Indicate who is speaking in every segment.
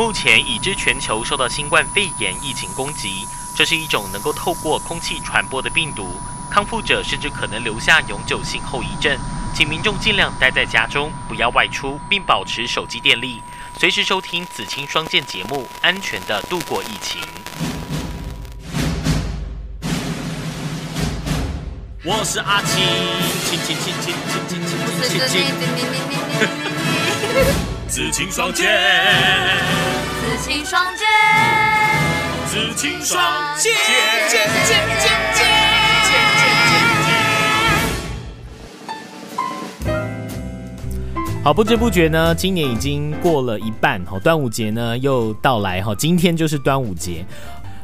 Speaker 1: 目前已知全球受到新冠肺炎疫情攻击，这是一种能够透过空气传播的病毒，康复者甚至可能留下永久性后遗症。请民众尽量待在家中，不要外出，并保持手机电力，随时收听紫青双剑节目，安全的度过疫情。我是阿青，青青青青青青青青青青。紫青双剑，
Speaker 2: 紫青双剑，
Speaker 1: 紫青双剑，剑剑剑剑好，不知不觉呢，今年已经过了一半，好，端午节呢又到来，哈，今天就是端午节。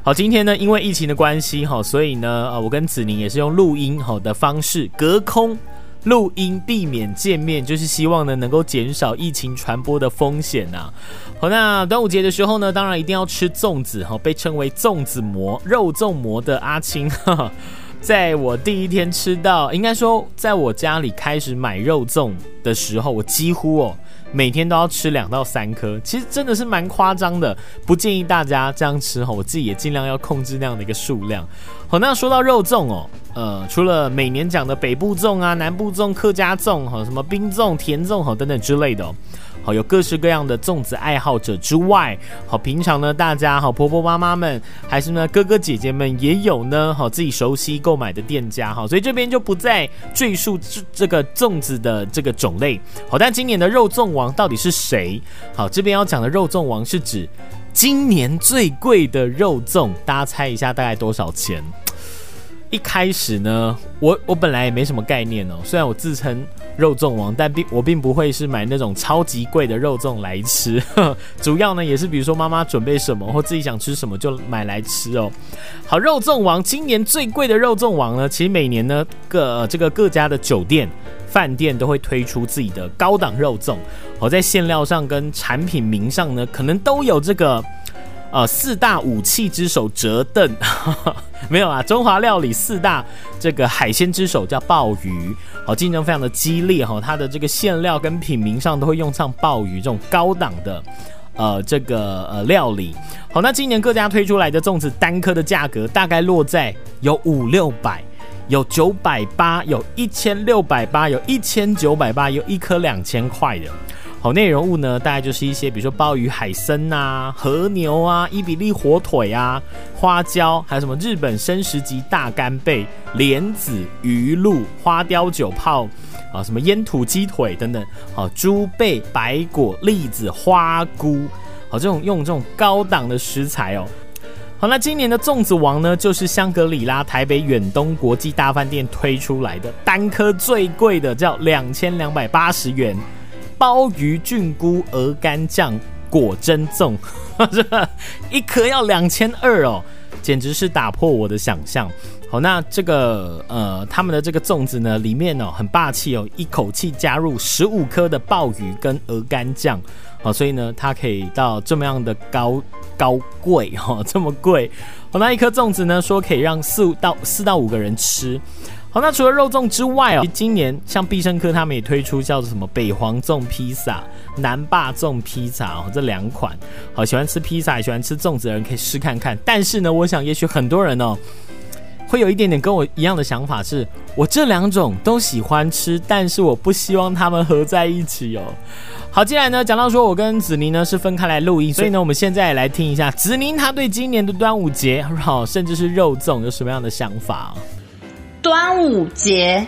Speaker 1: 好，今天呢，因为疫情的关系，哈，所以呢，呃，我跟子宁也是用录音好的方式隔空。录音避免见面，就是希望呢能够减少疫情传播的风险呐。好，那端午节的时候呢，当然一定要吃粽子哈，被称为粽子魔、肉粽魔的阿青，在我第一天吃到，应该说在我家里开始买肉粽的时候，我几乎哦。每天都要吃两到三颗，其实真的是蛮夸张的，不建议大家这样吃哈。我自己也尽量要控制那样的一个数量。好，那说到肉粽哦，呃，除了每年讲的北部粽啊、南部粽、客家粽哈，什么冰粽、甜粽哈等等之类的。好，有各式各样的粽子爱好者之外，好，平常呢，大家好，婆婆妈妈们，还是呢，哥哥姐姐们也有呢，好，自己熟悉购买的店家，哈，所以这边就不再赘述这这个粽子的这个种类。好，但今年的肉粽王到底是谁？好，这边要讲的肉粽王是指今年最贵的肉粽，大家猜一下大概多少钱？一开始呢，我我本来也没什么概念哦，虽然我自称肉粽王，但并我并不会是买那种超级贵的肉粽来吃，主要呢也是比如说妈妈准备什么或自己想吃什么就买来吃哦。好，肉粽王今年最贵的肉粽王呢，其实每年呢各这个各家的酒店饭店都会推出自己的高档肉粽，好在馅料上跟产品名上呢，可能都有这个。呃，四大武器之首折凳，没有啊。中华料理四大这个海鲜之首叫鲍鱼，好，竞争非常的激烈哈。它的这个馅料跟品名上都会用上鲍鱼这种高档的呃这个呃料理。好，那今年各家推出来的粽子单颗的价格大概落在有五六百，有九百八，有一千六百八，有一千九百八，有一颗两千块的。好内容物呢，大概就是一些，比如说鲍鱼、海参呐、和牛啊、伊比利火腿啊、花椒，还有什么日本生食级大干贝、莲子、鱼露、花雕酒泡啊，什么烟土鸡腿等等。好，猪贝、白果、栗子、花菇，好，这种用这种高档的食材哦。好，那今年的粽子王呢，就是香格里拉台北远东国际大饭店推出来的，单颗最贵的叫两千两百八十元。鲍鱼菌菇鹅肝酱果珍粽，这 一颗要两千二哦，简直是打破我的想象。好，那这个呃，他们的这个粽子呢，里面哦很霸气哦，一口气加入十五颗的鲍鱼跟鹅肝酱，好，所以呢，它可以到这么样的高高贵哈，这么贵。好，那一颗粽子呢，说可以让四到四到五个人吃。好，那除了肉粽之外哦，今年像必胜客他们也推出叫做什么北黄粽披萨、南霸粽披萨哦，这两款。好，喜欢吃披萨、喜欢吃粽子的人可以试看看。但是呢，我想也许很多人哦，会有一点点跟我一样的想法，是我这两种都喜欢吃，但是我不希望他们合在一起哦。好，接下来呢，讲到说我跟子宁呢是分开来录音，所以呢，我们现在来听一下子宁他对今年的端午节，好，甚至是肉粽有什么样的想法。
Speaker 2: 端午节，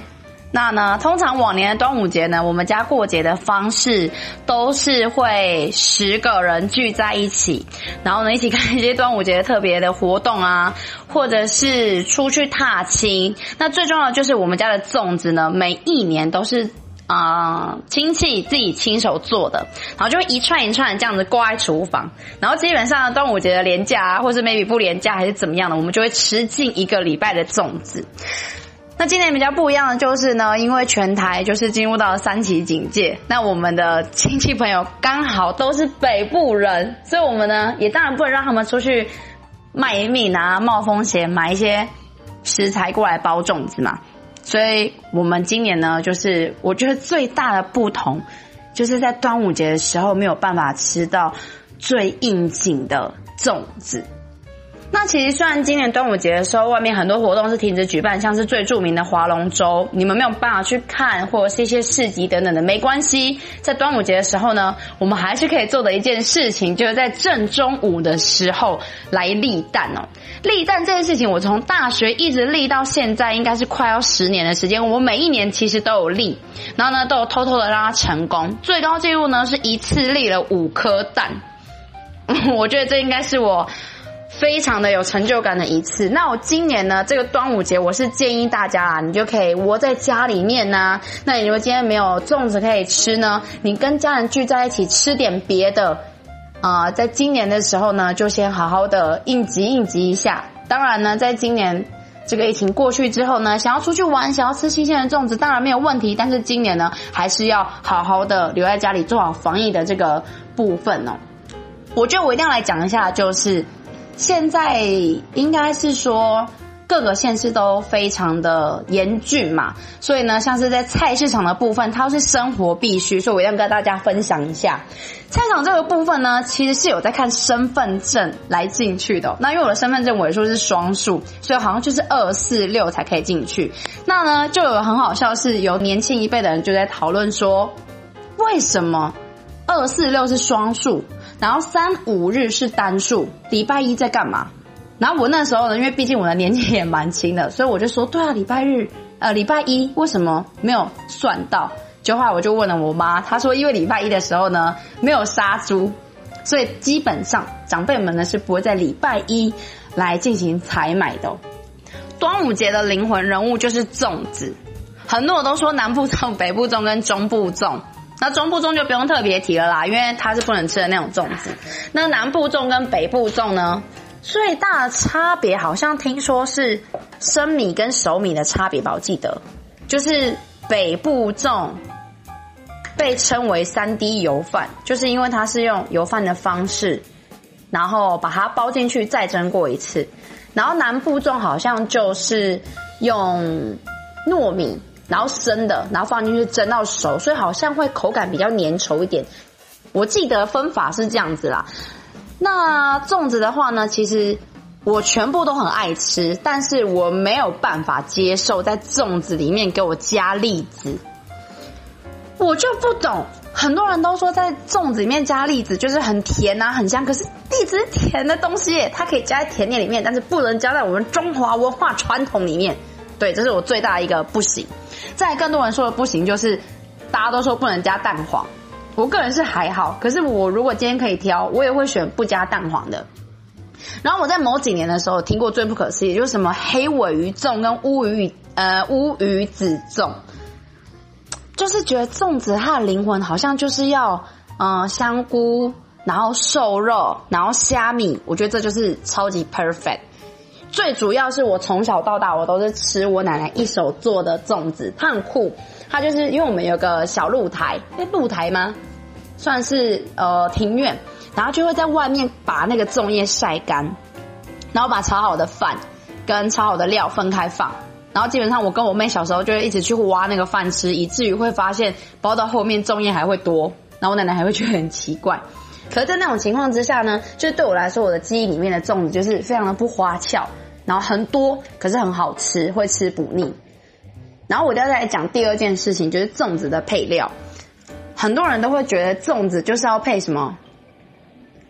Speaker 2: 那呢？通常往年的端午节呢，我们家过节的方式都是会十个人聚在一起，然后呢一起看一些端午节特别的活动啊，或者是出去踏青。那最重要的就是我们家的粽子呢，每一年都是啊亲戚自己亲手做的，然后就一串一串这样子挂在厨房，然后基本上端午节的廉价啊，或是 maybe 不廉价还是怎么样的，我们就会吃进一个礼拜的粽子。那今年比较不一样的就是呢，因为全台就是进入到三级警戒，那我们的亲戚朋友刚好都是北部人，所以我们呢也当然不能让他们出去卖命啊，冒风险买一些食材过来包粽子嘛。所以我们今年呢，就是我觉得最大的不同，就是在端午节的时候没有办法吃到最应景的粽子。那其实虽然今年端午节的时候，外面很多活动是停止举办，像是最著名的划龙舟，你们没有办法去看，或者是一些市集等等的，没关系。在端午节的时候呢，我们还是可以做的一件事情，就是在正中午的时候来立蛋哦。立蛋这件事情，我从大学一直立到现在，应该是快要十年的时间。我每一年其实都有立，然后呢，都有偷偷的让它成功。最高纪录呢，是一次立了五颗蛋。我觉得这应该是我。非常的有成就感的一次。那我今年呢，这个端午节，我是建议大家啊，你就可以窝在家里面呢。那你如果今天没有粽子可以吃呢，你跟家人聚在一起吃点别的啊。在今年的时候呢，就先好好的应急应急一下。当然呢，在今年这个疫情过去之后呢，想要出去玩，想要吃新鲜的粽子，当然没有问题。但是今年呢，还是要好好的留在家里做好防疫的这个部分哦。我觉得我一定要来讲一下，就是。现在应该是说各个县市都非常的严峻嘛，所以呢，像是在菜市场的部分，它是生活必须，所以我要跟大家分享一下菜场这个部分呢，其实是有在看身份证来进去的。那因为我的身份证尾数是双数，所以好像就是二四六才可以进去。那呢，就有很好笑，是有年轻一辈的人就在讨论说，为什么二四六是双数？然后三五日是单数，礼拜一在干嘛？然后我那时候呢，因为毕竟我的年纪也蛮轻的，所以我就说，对啊，礼拜日，呃，礼拜一为什么没有算到？就后来我就问了我妈，她说，因为礼拜一的时候呢，没有杀猪，所以基本上长辈们呢是不会在礼拜一来进行采买的。端午节的灵魂人物就是粽子，很多人都说南部粽、北部粽跟中部粽。那中部粽就不用特别提了啦，因为它是不能吃的那种粽子。那南部粽跟北部粽呢，最大的差别好像听说是生米跟熟米的差别吧？我记得就是北部粽被称为三 D 油饭，就是因为它是用油饭的方式，然后把它包进去再蒸过一次。然后南部粽好像就是用糯米。然后生的，然后放进去蒸到熟，所以好像会口感比较粘稠一点。我记得分法是这样子啦。那粽子的话呢，其实我全部都很爱吃，但是我没有办法接受在粽子里面给我加栗子。我就不懂，很多人都说在粽子里面加栗子就是很甜啊，很香。可是栗子是甜的东西，它可以加在甜点里面，但是不能加在我们中华文化传统里面。对，这是我最大一个不行。再更多人说的不行，就是大家都说不能加蛋黄。我个人是还好，可是我如果今天可以挑，我也会选不加蛋黄的。然后我在某几年的时候听过最不可思议，就是什么黑尾鱼粽跟乌鱼呃乌鱼子粽，就是觉得粽子它的灵魂好像就是要嗯香菇，然后瘦肉，然后虾米，我觉得这就是超级 perfect。最主要是我从小到大我都是吃我奶奶一手做的粽子，它很酷。它就是因为我们有个小露台，那，露台吗？算是呃庭院，然后就会在外面把那个粽叶晒干，然后把炒好的饭跟炒好的料分开放，然后基本上我跟我妹小时候就会一直去挖那个饭吃，以至于会发现包到后面粽叶还会多，然后我奶奶还会觉得很奇怪。可是，在那种情况之下呢，就是对我来说，我的记忆里面的粽子就是非常的不花俏，然后很多，可是很好吃，会吃不腻。然后我就要再讲第二件事情，就是粽子的配料。很多人都会觉得粽子就是要配什么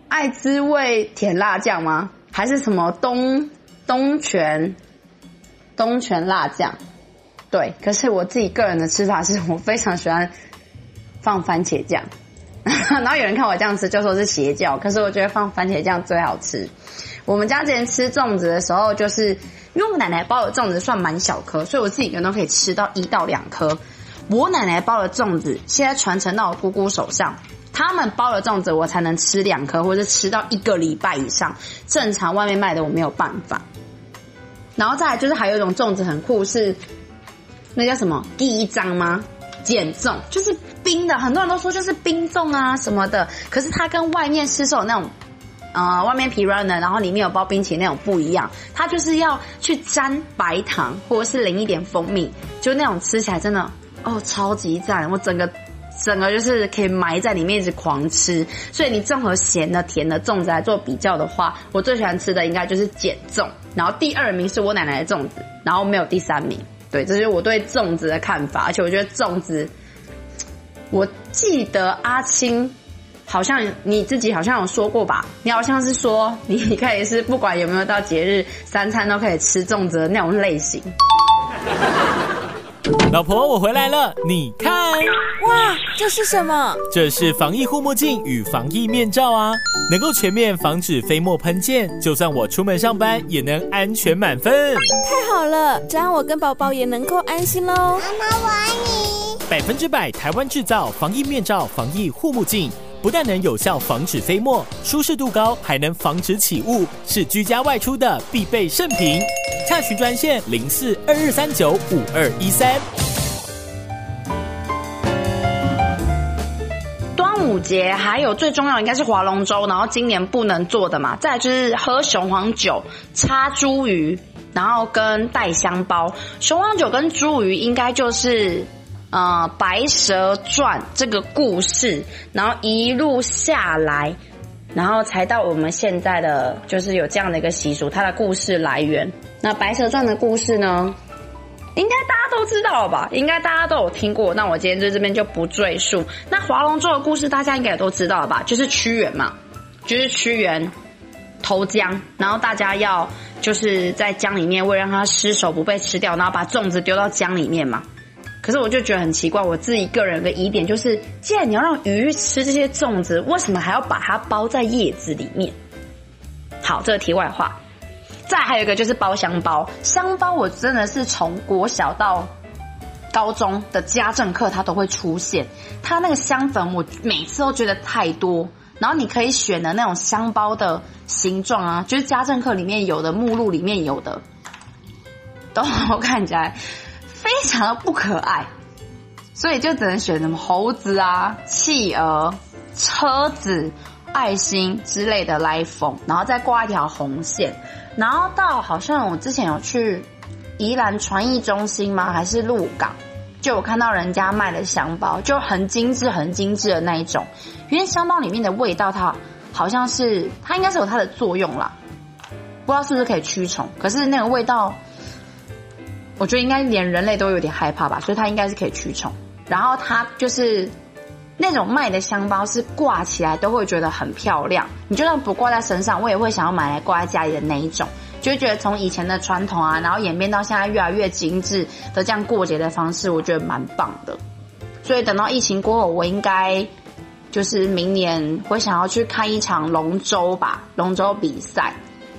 Speaker 2: 爱滋味甜辣酱吗？还是什么东东泉东泉辣酱？对，可是我自己个人的吃法是我非常喜欢放番茄酱。然后有人看我这样吃，就说是邪教。可是我觉得放番茄酱最好吃。我们家之前吃粽子的时候，就是因为我奶奶包的粽子算蛮小颗，所以我自己人都可以吃到一到两颗。我奶奶包的粽子现在传承到我姑姑手上，他们包的粽子我才能吃两颗，或者吃到一个礼拜以上。正常外面卖的我没有办法。然后再来就是还有一种粽子很酷，是那叫什么第一张吗？减重就是冰的，很多人都说就是冰粽啊什么的，可是它跟外面市售那种，呃，外面皮软的，然后里面有包冰淇淋那种不一样，它就是要去沾白糖或者是淋一点蜂蜜，就那种吃起来真的哦超级赞，我整个整个就是可以埋在里面一直狂吃。所以你综合咸的、甜的粽子来做比较的话，我最喜欢吃的应该就是碱粽，然后第二名是我奶奶的粽子，然后没有第三名。对，这是我对粽子的看法，而且我觉得粽子，我记得阿青。好像你自己好像有说过吧？你好像是说你可以是不管有没有到节日，三餐都可以吃粽子的那种类型。
Speaker 1: 老婆，我回来了，你看，
Speaker 3: 哇，这是什么？
Speaker 1: 这是防疫护目镜与防疫面罩啊，能够全面防止飞沫喷溅，就算我出门上班也能安全满分。
Speaker 3: 太好了，这样我跟宝宝也能够安心喽。妈
Speaker 4: 妈，我爱你。
Speaker 1: 百分之百台湾制造防疫面罩、防疫护目镜。不但能有效防止飞沫，舒适度高，还能防止起雾，是居家外出的必备圣品。洽询专线零四二二三九五二一三。
Speaker 2: 端午节还有最重要应该是划龙舟，然后今年不能做的嘛，再就是喝雄黄酒、插茱萸，然后跟带香包。雄黄酒跟茱萸应该就是。呃，《白蛇传》这个故事，然后一路下来，然后才到我们现在的，就是有这样的一个习俗。它的故事来源，那《白蛇传》的故事呢，应该大家都知道吧？应该大家都有听过。那我今天在这边就不赘述。那划龙舟的故事，大家应该也都知道了吧？就是屈原嘛，就是屈原投江，然后大家要就是在江里面，为了让他尸首不被吃掉，然后把粽子丢到江里面嘛。可是我就觉得很奇怪，我自己个人的疑点就是，既然你要让鱼吃这些粽子，为什么还要把它包在叶子里面？好，这个题外话。再还有一个就是包香包，香包我真的是从国小到高中的家政课它都会出现，它那个香粉我每次都觉得太多，然后你可以选的那种香包的形状啊，就是家政课里面有的目录里面有的，都看起来。非常的不可爱，所以就只能选什么猴子啊、企鹅、车子、爱心之类的来缝，然后再挂一条红线，然后到好像我之前有去宜兰传艺中心吗？还是鹿港？就我看到人家卖的香包，就很精致、很精致的那一种，因为香包里面的味道，它好像是它应该是有它的作用啦，不知道是不是可以驱虫，可是那个味道。我觉得应该连人类都有点害怕吧，所以它应该是可以驱虫。然后它就是那种卖的香包，是挂起来都会觉得很漂亮。你就算不挂在身上，我也会想要买来挂在家里的那一种。就觉得从以前的传统啊，然后演变到现在越来越精致的这样过节的方式，我觉得蛮棒的。所以等到疫情过后，我应该就是明年会想要去看一场龙舟吧，龙舟比赛，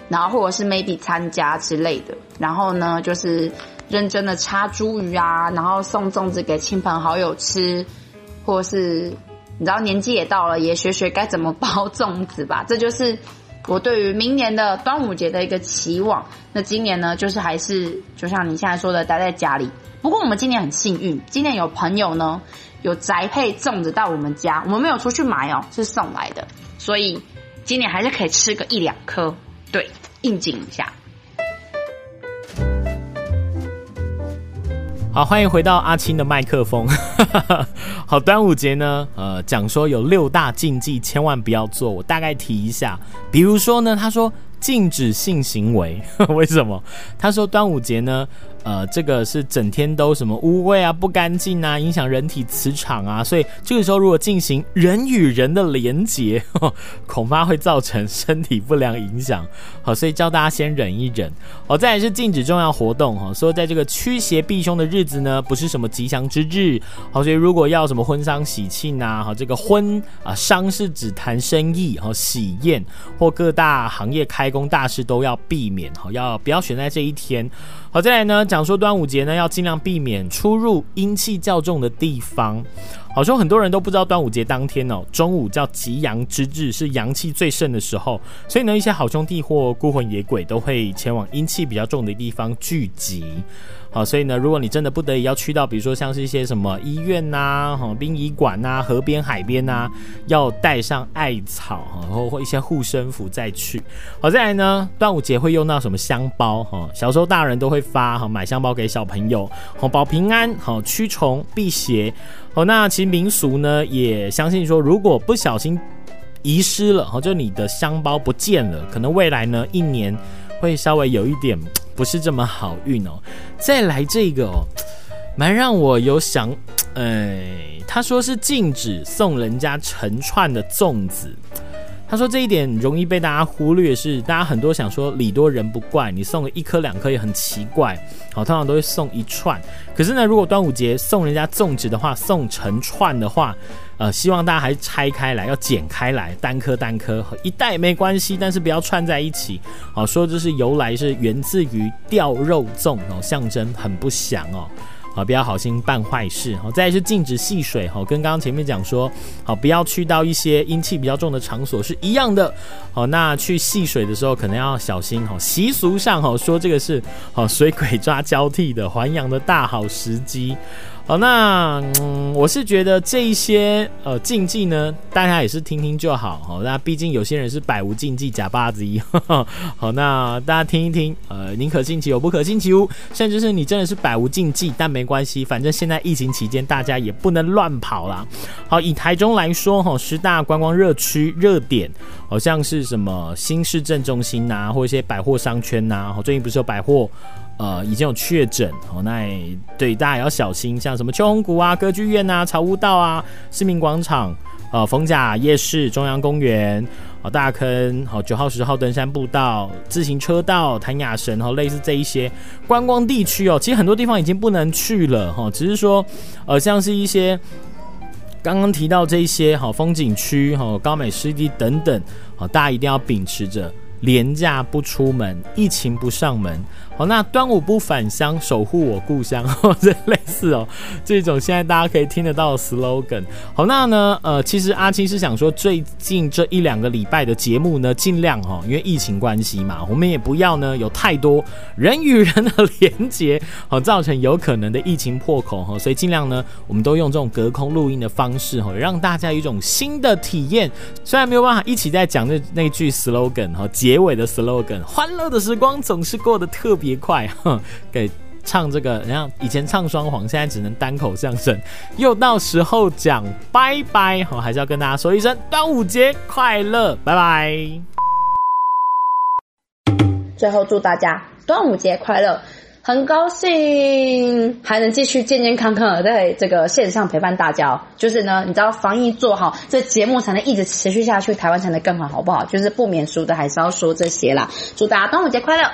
Speaker 2: 然后或者是 maybe 参加之类的。然后呢，就是。认真的插茱萸啊，然后送粽子给亲朋好友吃，或是你知道年纪也到了，也学学该怎么包粽子吧。这就是我对于明年的端午节的一个期望。那今年呢，就是还是就像你现在说的，待在家里。不过我们今年很幸运，今年有朋友呢有宅配粽子到我们家，我们没有出去买哦，是送来的，所以今年还是可以吃个一两颗，对，应景一下。
Speaker 1: 好，欢迎回到阿青的麦克风。好，端午节呢，呃，讲说有六大禁忌，千万不要做。我大概提一下，比如说呢，他说禁止性行为，为什么？他说端午节呢。呃，这个是整天都什么污秽啊、不干净啊，影响人体磁场啊，所以这个时候如果进行人与人的连结，恐怕会造成身体不良影响。好，所以教大家先忍一忍。好，再来是禁止重要活动哈，说在这个驱邪避凶的日子呢，不是什么吉祥之日。好，所以如果要什么婚丧喜庆啊，好，这个婚啊，丧是指谈生意，好，喜宴或各大行业开工大事都要避免，好，要不要选在这一天？好，再来呢，讲想说端午节呢，要尽量避免出入阴气较重的地方。好说很多人都不知道端午节当天哦，中午叫吉阳之日，是阳气最盛的时候，所以呢，一些好兄弟或孤魂野鬼都会前往阴气比较重的地方聚集。好，所以呢，如果你真的不得已要去到，比如说像是一些什么医院呐、哈殡仪馆呐、河边、海边呐，要带上艾草，然后或一些护身符再去。好，再来呢，端午节会用到什么香包哈？小时候大人都会发哈，买香包给小朋友，好保平安，好驱虫辟邪。哦，那其实民俗呢也相信说，如果不小心遗失了，哦，就你的香包不见了，可能未来呢一年会稍微有一点不是这么好运哦。再来这个哦，蛮让我有想，哎，他说是禁止送人家成串的粽子。他说这一点容易被大家忽略，是大家很多想说礼多人不怪，你送个一颗两颗也很奇怪，好，通常都会送一串。可是呢，如果端午节送人家粽子的话，送成串的话，呃，希望大家还是拆开来，要剪开来，单颗单颗，一袋没关系，但是不要串在一起。好，说这是由来是源自于吊肉粽哦，象征很不祥哦。好，不要好心办坏事。好，再是禁止戏水。好，跟刚刚前面讲说，好，不要去到一些阴气比较重的场所是一样的。好，那去戏水的时候可能要小心。好，习俗上好说这个是好水鬼抓交替的还阳的大好时机。好，那嗯，我是觉得这一些呃禁忌呢，大家也是听听就好。好，那毕竟有些人是百无禁忌假八子一。好，那大家听一听，呃，宁可信其有，不可信其无。甚至是你真的是百无禁忌，但没关系，反正现在疫情期间大家也不能乱跑啦。好，以台中来说，哈，十大观光热区热点，好像是什么新市镇中心呐，或一些百货商圈呐。好，最近不是有百货。呃，已经有确诊哦，那对大家也要小心，像什么秋红谷啊、歌剧院啊、草悟道啊、市民广场、呃逢甲夜市、中央公园、哦大坑、好九号十号登山步道、自行车道、谭雅神和类似这一些观光地区哦，其实很多地方已经不能去了哈，只是说呃像是一些刚刚提到这些好风景区、好高美湿地等等，好大家一定要秉持着廉价不出门，疫情不上门。好，那端午不返乡，守护我故乡，这类似哦，这种现在大家可以听得到的 slogan。好，那呢，呃，其实阿青是想说，最近这一两个礼拜的节目呢，尽量哈，因为疫情关系嘛，我们也不要呢有太多人与人的连接，好，造成有可能的疫情破口哈，所以尽量呢，我们都用这种隔空录音的方式哈，让大家有一种新的体验。虽然没有办法一起在讲那那句 slogan 哈，结尾的 slogan，欢乐的时光总是过得特别。别快，给唱这个，人家以前唱双簧，现在只能单口相声，又到时候讲拜拜，我，还是要跟大家说一声端午节快乐，拜拜。
Speaker 2: 最后祝大家端午节快乐，很高兴还能继续健健康康的在这个线上陪伴大家。就是呢，你知道防疫做好，这节目才能一直持续下去，台湾才能更好，好不好？就是不免俗的，还是要说这些啦。祝大家端午节快乐。